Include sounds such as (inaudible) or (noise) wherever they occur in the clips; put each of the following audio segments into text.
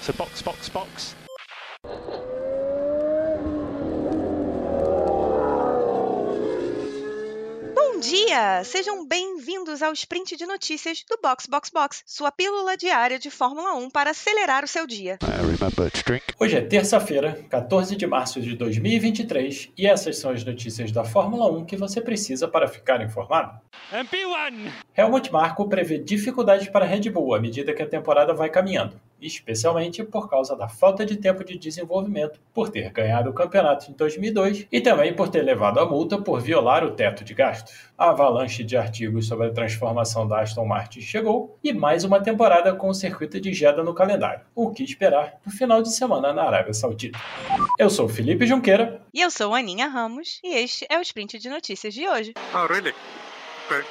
So box, box, box. Bom dia! Sejam bem-vindos ao sprint de notícias do Box Box Box, sua pílula diária de Fórmula 1 para acelerar o seu dia. Hoje é terça-feira, 14 de março de 2023, e essas são as notícias da Fórmula 1 que você precisa para ficar informado. MP1! Helmut Marko prevê dificuldades para a Red Bull à medida que a temporada vai caminhando, especialmente por causa da falta de tempo de desenvolvimento, por ter ganhado o campeonato em 2002 e também por ter levado a multa por violar o teto de gastos. A avalanche de artigos sobre a transformação da Aston Martin chegou e mais uma temporada com o circuito de Jeddah no calendário. O que esperar no final de semana na Arábia Saudita? Eu sou Felipe Junqueira. E eu sou Aninha Ramos, e este é o sprint de notícias de hoje. Oh, really? Okay.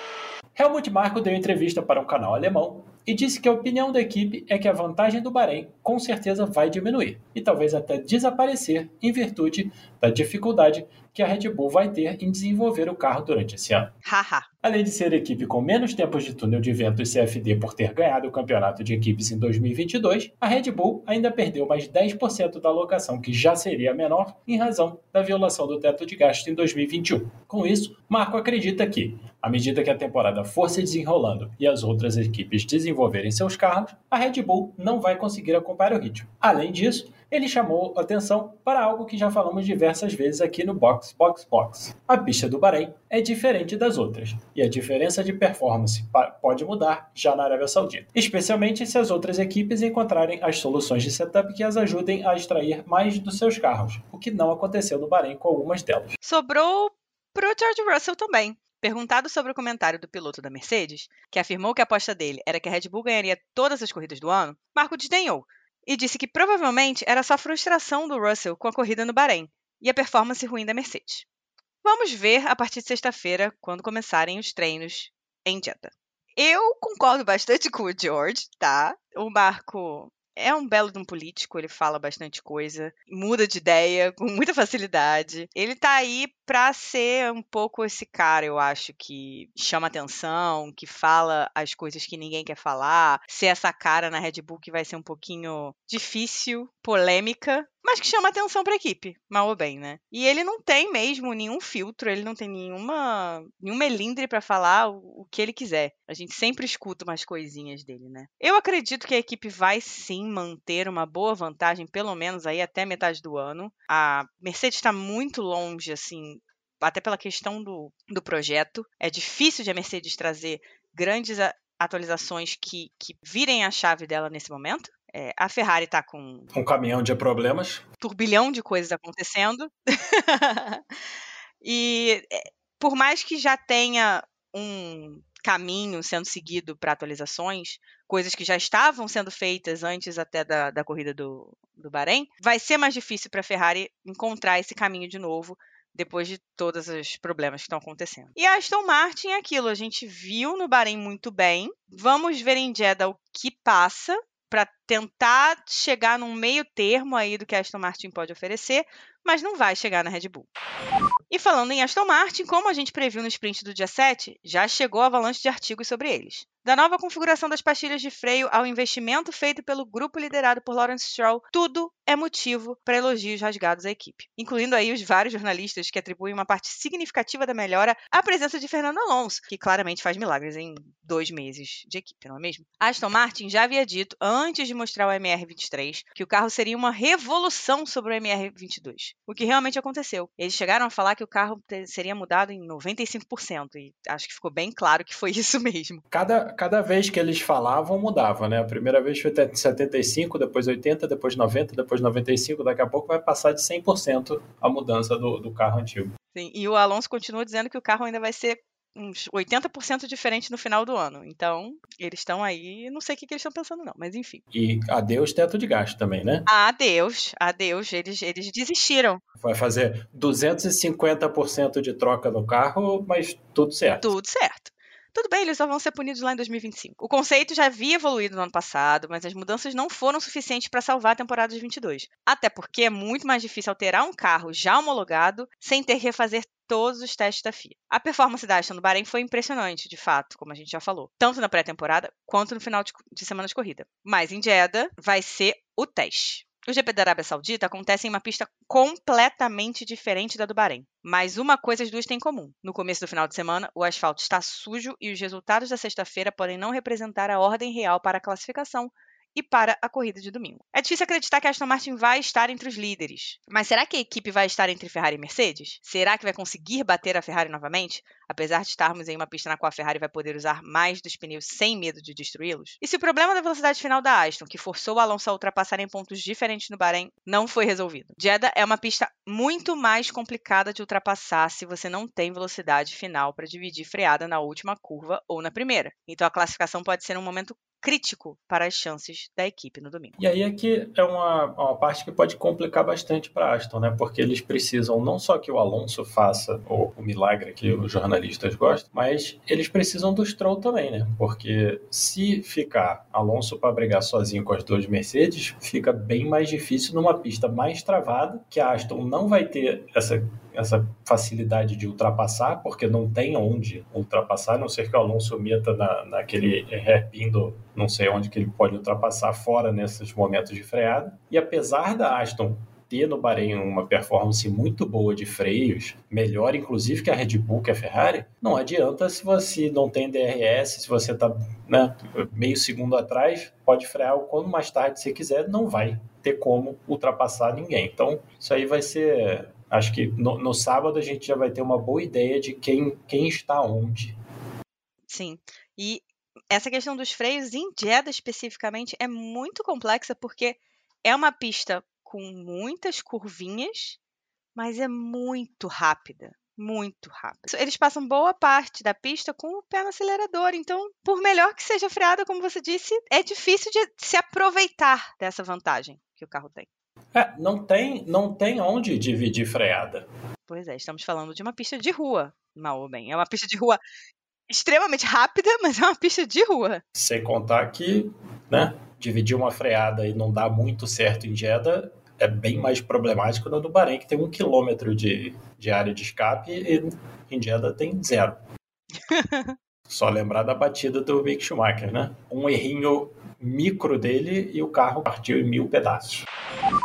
Helmut Marko deu entrevista para um canal alemão e disse que a opinião da equipe é que a vantagem do Bahrein com certeza vai diminuir e talvez até desaparecer em virtude da dificuldade que a Red Bull vai ter em desenvolver o carro durante esse ano. Haha. Além de ser a equipe com menos tempos de túnel de vento e CFD por ter ganhado o campeonato de equipes em 2022, a Red Bull ainda perdeu mais 10% da alocação, que já seria menor em razão da violação do teto de gasto em 2021. Com isso, Marco acredita que, à medida que a temporada for se desenrolando e as outras equipes desenvolverem seus carros, a Red Bull não vai conseguir acompanhar o ritmo. Além disso, ele chamou atenção para algo que já falamos diversas vezes aqui no Box Box Box. A pista do Bahrein é diferente das outras, e a diferença de performance pode mudar já na Arábia Saudita, especialmente se as outras equipes encontrarem as soluções de setup que as ajudem a extrair mais dos seus carros, o que não aconteceu no Bahrein com algumas delas. Sobrou pro George Russell também. Perguntado sobre o comentário do piloto da Mercedes, que afirmou que a aposta dele era que a Red Bull ganharia todas as corridas do ano, Marco desdenhou e disse que provavelmente era só frustração do Russell com a corrida no Bahrein e a performance ruim da Mercedes. Vamos ver a partir de sexta-feira, quando começarem os treinos em Jeddah. Eu concordo bastante com o George, tá? O Marco é um belo de um político, ele fala bastante coisa, muda de ideia (laughs) com muita facilidade. Ele tá aí pra ser um pouco esse cara, eu acho, que chama atenção, que fala as coisas que ninguém quer falar, ser essa cara na Red Bull que vai ser um pouquinho difícil, polêmica, mas que chama atenção pra equipe, mal ou bem, né? E ele não tem mesmo nenhum filtro, ele não tem nenhuma nenhum melindre pra falar o, o que ele quiser. A gente sempre escuta umas coisinhas dele, né? Eu acredito que a equipe vai sim manter uma boa vantagem, pelo menos aí até metade do ano. A Mercedes está muito longe, assim, até pela questão do, do projeto. É difícil de a Mercedes trazer grandes a- atualizações que, que virem a chave dela nesse momento. É, a Ferrari está com Um caminhão de problemas. turbilhão de coisas acontecendo. (laughs) e é, por mais que já tenha um caminho sendo seguido para atualizações, coisas que já estavam sendo feitas antes até da, da corrida do, do Bahrein, vai ser mais difícil para a Ferrari encontrar esse caminho de novo depois de todos os problemas que estão acontecendo. E a Aston Martin é aquilo, a gente viu no Bahrein muito bem. Vamos ver em Jeddah o que passa para tentar chegar num meio termo aí do que a Aston Martin pode oferecer, mas não vai chegar na Red Bull. E falando em Aston Martin, como a gente previu no sprint do dia 7, já chegou a avalanche de artigos sobre eles. Da nova configuração das pastilhas de freio ao investimento feito pelo grupo liderado por Lawrence Stroll, tudo é motivo para elogios rasgados à equipe, incluindo aí os vários jornalistas que atribuem uma parte significativa da melhora à presença de Fernando Alonso, que claramente faz milagres em dois meses de equipe, não é mesmo? Aston Martin já havia dito, antes de mostrar o MR23, que o carro seria uma revolução sobre o MR22, o que realmente aconteceu. Eles chegaram a falar que o carro seria mudado em 95%, e acho que ficou bem claro que foi isso (laughs) mesmo. Cada, cada vez que eles falavam, mudava, né? A primeira vez foi até 75, depois 80, depois 90, depois 95. Daqui a pouco vai passar de 100% a mudança do, do carro antigo. Sim, e o Alonso continua dizendo que o carro ainda vai ser uns 80% diferente no final do ano. Então, eles estão aí, não sei o que, que eles estão pensando não, mas enfim. E adeus teto de gasto também, né? Adeus, adeus, eles, eles desistiram. Vai fazer 250% de troca no carro, mas tudo certo. Tudo certo. Tudo bem, eles só vão ser punidos lá em 2025. O conceito já havia evoluído no ano passado, mas as mudanças não foram suficientes para salvar a temporada de 22. Até porque é muito mais difícil alterar um carro já homologado sem ter que refazer todos os testes da FIA. A performance da Aston no Bahrein foi impressionante, de fato, como a gente já falou, tanto na pré-temporada quanto no final de, de semana de corrida. Mas em Jeddah vai ser o teste. O GP da Arábia Saudita acontece em uma pista completamente diferente da do Bahrein. Mas uma coisa as duas têm em comum. No começo do final de semana, o asfalto está sujo e os resultados da sexta-feira podem não representar a ordem real para a classificação, e para a corrida de domingo. É difícil acreditar que a Aston Martin vai estar entre os líderes, mas será que a equipe vai estar entre Ferrari e Mercedes? Será que vai conseguir bater a Ferrari novamente? Apesar de estarmos em uma pista na qual a Ferrari vai poder usar mais dos pneus sem medo de destruí-los? E se o problema da velocidade final da Aston, que forçou o Alonso a ultrapassar em pontos diferentes no Bahrein, não foi resolvido? Jeddah é uma pista muito mais complicada de ultrapassar se você não tem velocidade final para dividir freada na última curva ou na primeira. Então a classificação pode ser um momento crítico para as chances da equipe no domingo. E aí é que é uma, uma parte que pode complicar bastante para Aston, né? Porque eles precisam não só que o Alonso faça o, o milagre que os jornalistas gostam, mas eles precisam do Stroll também, né? Porque se ficar Alonso para brigar sozinho com as duas Mercedes, fica bem mais difícil numa pista mais travada, que a Aston não vai ter essa essa facilidade de ultrapassar, porque não tem onde ultrapassar, a não ser que o Alonso meta na, naquele hairpin do não sei onde que ele pode ultrapassar fora nesses momentos de freada. E apesar da Aston ter no Bahrein uma performance muito boa de freios, melhor inclusive que a Red Bull, que a Ferrari, não adianta se você não tem DRS, se você está né, meio segundo atrás, pode frear o quanto mais tarde você quiser, não vai ter como ultrapassar ninguém. Então, isso aí vai ser Acho que no, no, sábado a gente já vai ter uma boa ideia de quem, quem está onde. Sim. E essa questão dos freios em Jeddah especificamente é muito complexa porque é uma pista com muitas curvinhas, mas é muito rápida. Muito rápida. Eles passam boa parte da pista com o pé no acelerador. Então, por melhor que seja freada, como você disse, é difícil de se aproveitar dessa vantagem que o carro tem. É, não tem, não tem onde dividir freada. Pois é, estamos falando de uma pista de rua, mal ou bem. É uma pista de rua extremamente rápida, (laughs) mas é uma pista de rua. Sem contar que, né, dividir uma freada e não dar muito certo em Jeddah é bem mais problemático no do Bahrein, que tem um quilômetro de, de área de escape e em Jeddah tem zero. (laughs) Só lembrar da batida do Mick Schumacher, né? Um errinho micro dele e o carro partiu em mil pedaços.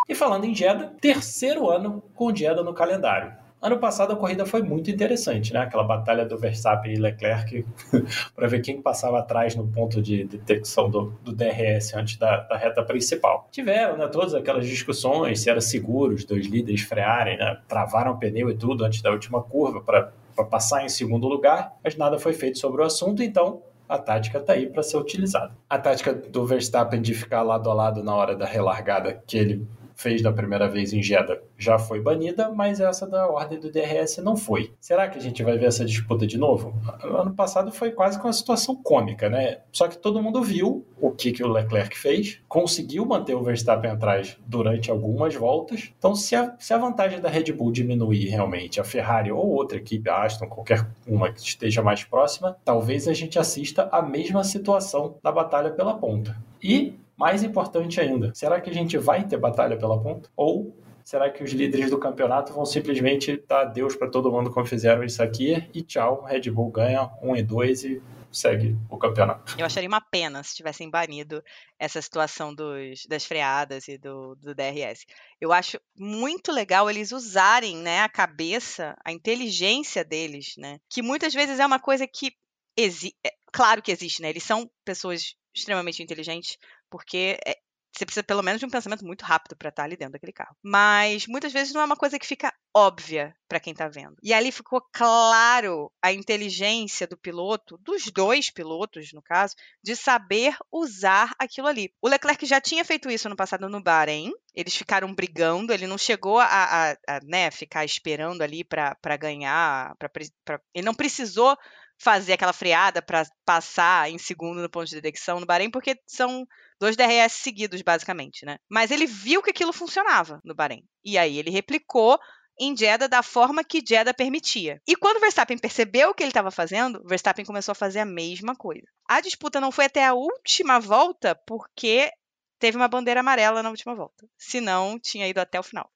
E falando em Jeddah, terceiro ano com Jeddah no calendário. Ano passado a corrida foi muito interessante, né? Aquela batalha do Verstappen e Leclerc (laughs) para ver quem passava atrás no ponto de detecção do, do DRS antes da, da, reta principal. Tiveram, né? Todas aquelas discussões se era seguro os dois líderes frearem, né? Travaram o pneu e tudo antes da última curva para passar em segundo lugar, mas nada foi feito sobre o assunto, então a tática está aí para ser utilizada. A tática do Verstappen de ficar lado a lado na hora da relargada, que ele fez da primeira vez em Jeddah já foi banida, mas essa da ordem do DRS não foi. Será que a gente vai ver essa disputa de novo? Ano passado foi quase com uma situação cômica, né? Só que todo mundo viu o que, que o Leclerc fez, conseguiu manter o Verstappen atrás durante algumas voltas. Então, se a, se a vantagem da Red Bull diminuir realmente, a Ferrari ou outra equipe, a Aston, qualquer uma que esteja mais próxima, talvez a gente assista a mesma situação da batalha pela ponta. E mais importante ainda, será que a gente vai ter batalha pela ponta? Ou será que os líderes do campeonato vão simplesmente dar adeus para todo mundo como fizeram isso aqui e tchau, Red Bull ganha 1 e 2 e segue o campeonato. Eu acharia uma pena se tivessem banido essa situação dos, das freadas e do, do DRS. Eu acho muito legal eles usarem né, a cabeça, a inteligência deles, né? Que muitas vezes é uma coisa que existe. É, claro que existe, né? Eles são pessoas extremamente inteligentes, porque é, você precisa pelo menos de um pensamento muito rápido para estar tá ali dentro daquele carro. Mas muitas vezes não é uma coisa que fica óbvia para quem está vendo. E ali ficou claro a inteligência do piloto, dos dois pilotos, no caso, de saber usar aquilo ali. O Leclerc já tinha feito isso no passado no Bahrein. Eles ficaram brigando, ele não chegou a, a, a né, ficar esperando ali para ganhar. Pra, pra, ele não precisou fazer aquela freada para passar em segundo no ponto de detecção no Bahrein, porque são dois DRS seguidos, basicamente, né? Mas ele viu que aquilo funcionava no Bahrein. E aí ele replicou em Jeddah da forma que Jeddah permitia. E quando o Verstappen percebeu o que ele estava fazendo, o Verstappen começou a fazer a mesma coisa. A disputa não foi até a última volta porque teve uma bandeira amarela na última volta. Senão, tinha ido até o final.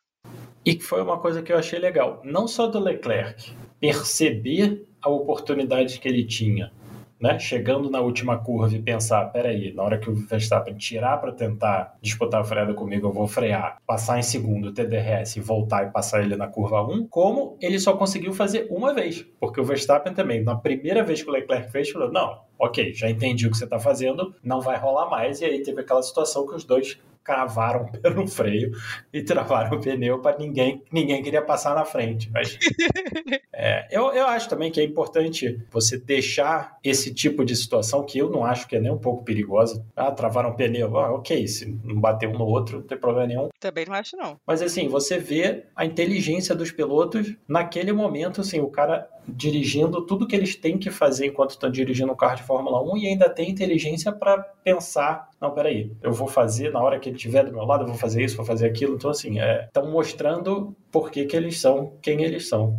E foi uma coisa que eu achei legal, não só do Leclerc, perceber a oportunidade que ele tinha né, chegando na última curva e pensar, peraí, na hora que o Verstappen tirar para tentar disputar a freada comigo, eu vou frear, passar em segundo o TDRS e voltar e passar ele na curva 1, como ele só conseguiu fazer uma vez, porque o Verstappen também, na primeira vez que o Leclerc fez, falou, não, ok, já entendi o que você está fazendo, não vai rolar mais, e aí teve aquela situação que os dois cravaram (laughs) pelo freio e travaram o pneu para ninguém ninguém queria passar na frente. Mas (laughs) é, eu, eu acho também que é importante você deixar esse tipo de situação que eu não acho que é nem um pouco perigosa. Ah, travaram o pneu, ah, ok, se não bater um no outro, não tem problema nenhum. Também não acho não. Mas assim, você vê a inteligência dos pilotos naquele momento, assim, o cara dirigindo tudo que eles têm que fazer enquanto estão dirigindo um carro de Fórmula 1 e ainda tem inteligência para pensar, não, peraí, eu vou fazer na hora que ele estiver do meu lado, eu vou fazer isso, vou fazer aquilo. Então, assim, estão é, mostrando por que, que eles são quem eles são.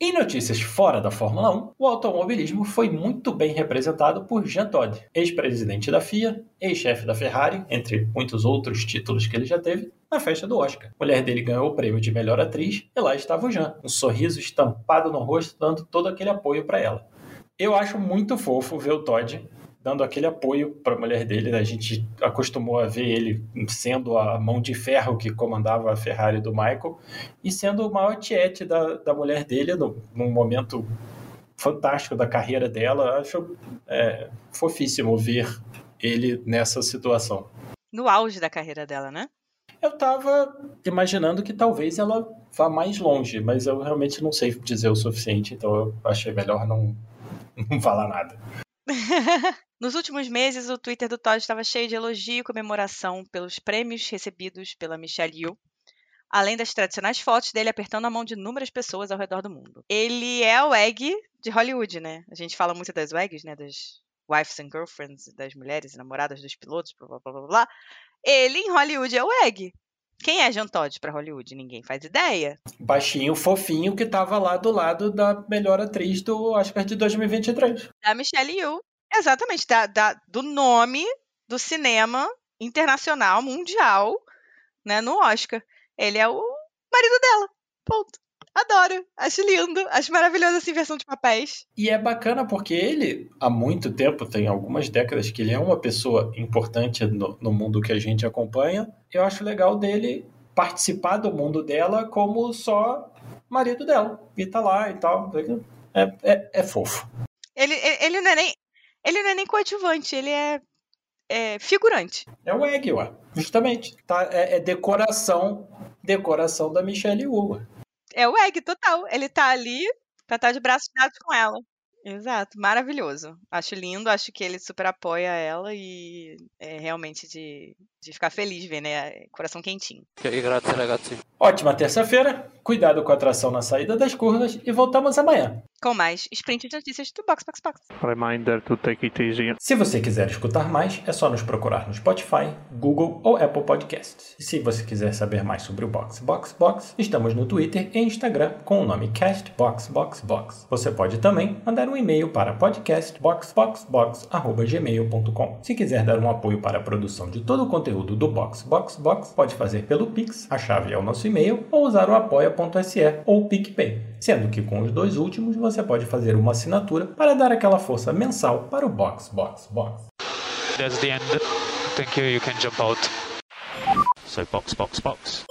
Em notícias fora da Fórmula 1, o automobilismo foi muito bem representado por Jean Todt, ex-presidente da FIA, ex-chefe da Ferrari, entre muitos outros títulos que ele já teve, na festa do Oscar. A mulher dele ganhou o prêmio de melhor atriz e lá estava o Jean, um sorriso estampado no rosto, dando todo aquele apoio para ela. Eu acho muito fofo ver o Todd dando aquele apoio para a mulher dele. Né? A gente acostumou a ver ele sendo a mão de ferro que comandava a Ferrari do Michael e sendo o maior tiete da, da mulher dele no, num momento fantástico da carreira dela. Acho é, fofíssimo ver ele nessa situação. No auge da carreira dela, né? Eu estava imaginando que talvez ela vá mais longe, mas eu realmente não sei dizer o suficiente, então eu achei melhor não, (laughs) não falar nada. (laughs) Nos últimos meses, o Twitter do Todd estava cheio de elogio e comemoração pelos prêmios recebidos pela Michelle Yeoh, além das tradicionais fotos dele apertando a mão de inúmeras pessoas ao redor do mundo. Ele é o egg de Hollywood, né? A gente fala muito das wags, né? Das wives and girlfriends, das mulheres e namoradas dos pilotos, blá blá blá blá. Ele em Hollywood é o egg. Quem é Jean Todt para Hollywood? Ninguém faz ideia. Baixinho, fofinho, que tava lá do lado da melhor atriz do Oscar de 2023. Da Michelle Yeoh. Exatamente, da, da, do nome do cinema internacional, mundial, né, no Oscar. Ele é o marido dela. Ponto. Adoro, acho lindo, acho maravilhoso essa inversão de papéis. E é bacana porque ele, há muito tempo, tem algumas décadas que ele é uma pessoa importante no, no mundo que a gente acompanha. Eu acho legal dele participar do mundo dela como só marido dela. E tá lá e tal. É, é, é fofo. Ele, ele, não é nem, ele não é nem coadjuvante, ele é, é figurante. É o Egg, ué. Justamente. Tá, é, é decoração, decoração da Michelle Wu. É o Egg, total. Ele tá ali pra estar de braços dados com ela. Exato, maravilhoso. Acho lindo, acho que ele super apoia ela e é realmente de, de ficar feliz ver, né? Coração quentinho. Ótima terça-feira, cuidado com a tração na saída das curvas e voltamos amanhã. Com mais sprint de notícias do Box Box Box. Reminder to take it easy. Se você quiser escutar mais, é só nos procurar no Spotify, Google ou Apple Podcasts. E se você quiser saber mais sobre o Box Box Box, estamos no Twitter e Instagram com o nome Cast Box Box Box. Você pode também mandar um e-mail para podcastboxboxbox@gmail.com. Se quiser dar um apoio para a produção de todo o conteúdo do Box Box Box, pode fazer pelo Pix, a chave é o nosso e-mail, ou usar o apoia.se ou o PicPay. Sendo que com os dois últimos você pode fazer uma assinatura para dar aquela força mensal para o Box Box Box. That's the end. Thank you. You can jump out. So box box box.